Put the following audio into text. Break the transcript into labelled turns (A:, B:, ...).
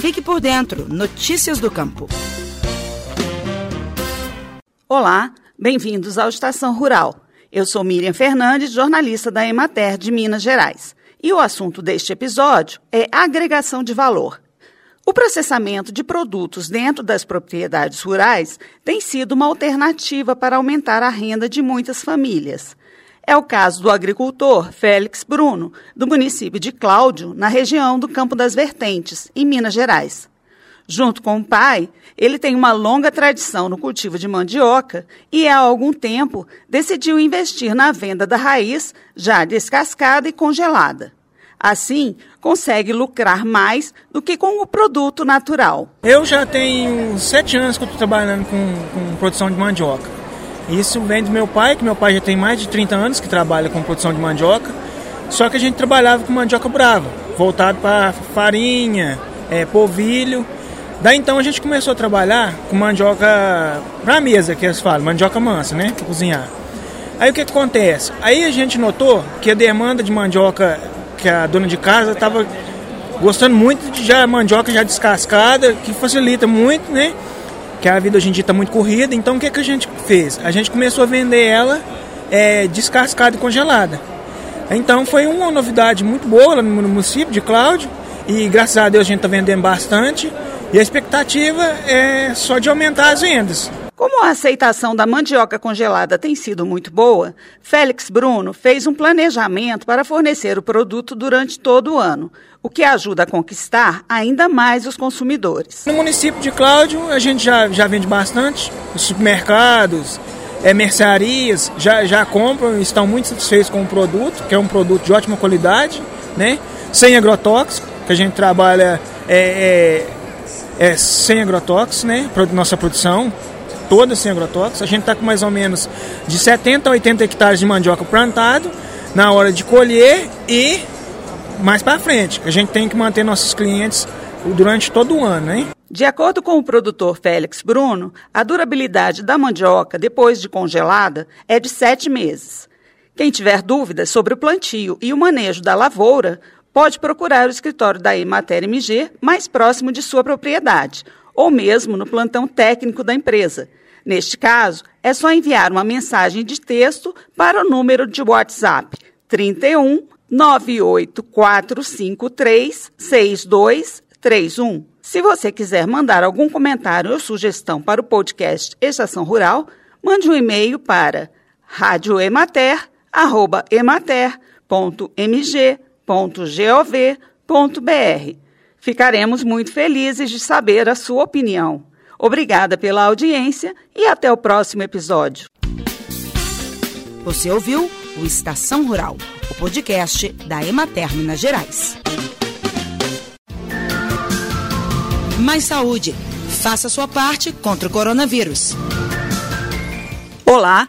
A: Fique por dentro. Notícias do Campo.
B: Olá, bem-vindos ao Estação Rural. Eu sou Miriam Fernandes, jornalista da Emater de Minas Gerais. E o assunto deste episódio é agregação de valor. O processamento de produtos dentro das propriedades rurais tem sido uma alternativa para aumentar a renda de muitas famílias. É o caso do agricultor Félix Bruno, do município de Cláudio, na região do Campo das Vertentes, em Minas Gerais. Junto com o pai, ele tem uma longa tradição no cultivo de mandioca e, há algum tempo, decidiu investir na venda da raiz já descascada e congelada. Assim, consegue lucrar mais do que com o produto natural.
C: Eu já tenho sete anos que estou trabalhando com, com produção de mandioca. Isso vem do meu pai, que meu pai já tem mais de 30 anos que trabalha com produção de mandioca. Só que a gente trabalhava com mandioca brava, voltado para farinha, é, polvilho. Daí então a gente começou a trabalhar com mandioca para mesa, que eles falam, mandioca mansa, né, para cozinhar. Aí o que, que acontece? Aí a gente notou que a demanda de mandioca, que a dona de casa estava gostando muito de já mandioca já descascada, que facilita muito, né? Que a vida hoje em dia está muito corrida. Então o que, que a gente fez? A gente começou a vender ela é, descascada e congelada. Então foi uma novidade muito boa lá no município de Cláudio e graças a Deus a gente está vendendo bastante e a expectativa é só de aumentar as vendas.
B: Como a aceitação da mandioca congelada tem sido muito boa, Félix Bruno fez um planejamento para fornecer o produto durante todo o ano, o que ajuda a conquistar ainda mais os consumidores.
C: No município de Cláudio, a gente já, já vende bastante, os supermercados, é, mercearias já, já compram e estão muito satisfeitos com o produto, que é um produto de ótima qualidade, né? sem agrotóxico, que a gente trabalha é, é, é sem agrotóxicos, né? Nossa produção, toda sem agrotóxicos. A gente está com mais ou menos de 70 a 80 hectares de mandioca plantado na hora de colher e mais para frente. A gente tem que manter nossos clientes durante todo o ano, hein?
B: De acordo com o produtor Félix Bruno, a durabilidade da mandioca depois de congelada é de sete meses. Quem tiver dúvidas sobre o plantio e o manejo da lavoura, pode procurar o escritório da Emater MG mais próximo de sua propriedade, ou mesmo no plantão técnico da empresa, Neste caso, é só enviar uma mensagem de texto para o número de WhatsApp 31 98453 6231. Se você quiser mandar algum comentário ou sugestão para o podcast Estação Rural, mande um e-mail para radioemater@emater.mg.gov.br. Ficaremos muito felizes de saber a sua opinião. Obrigada pela audiência e até o próximo episódio.
A: Você ouviu o Estação Rural, o podcast da Emater Minas Gerais. Mais saúde. Faça sua parte contra o coronavírus.
B: Olá,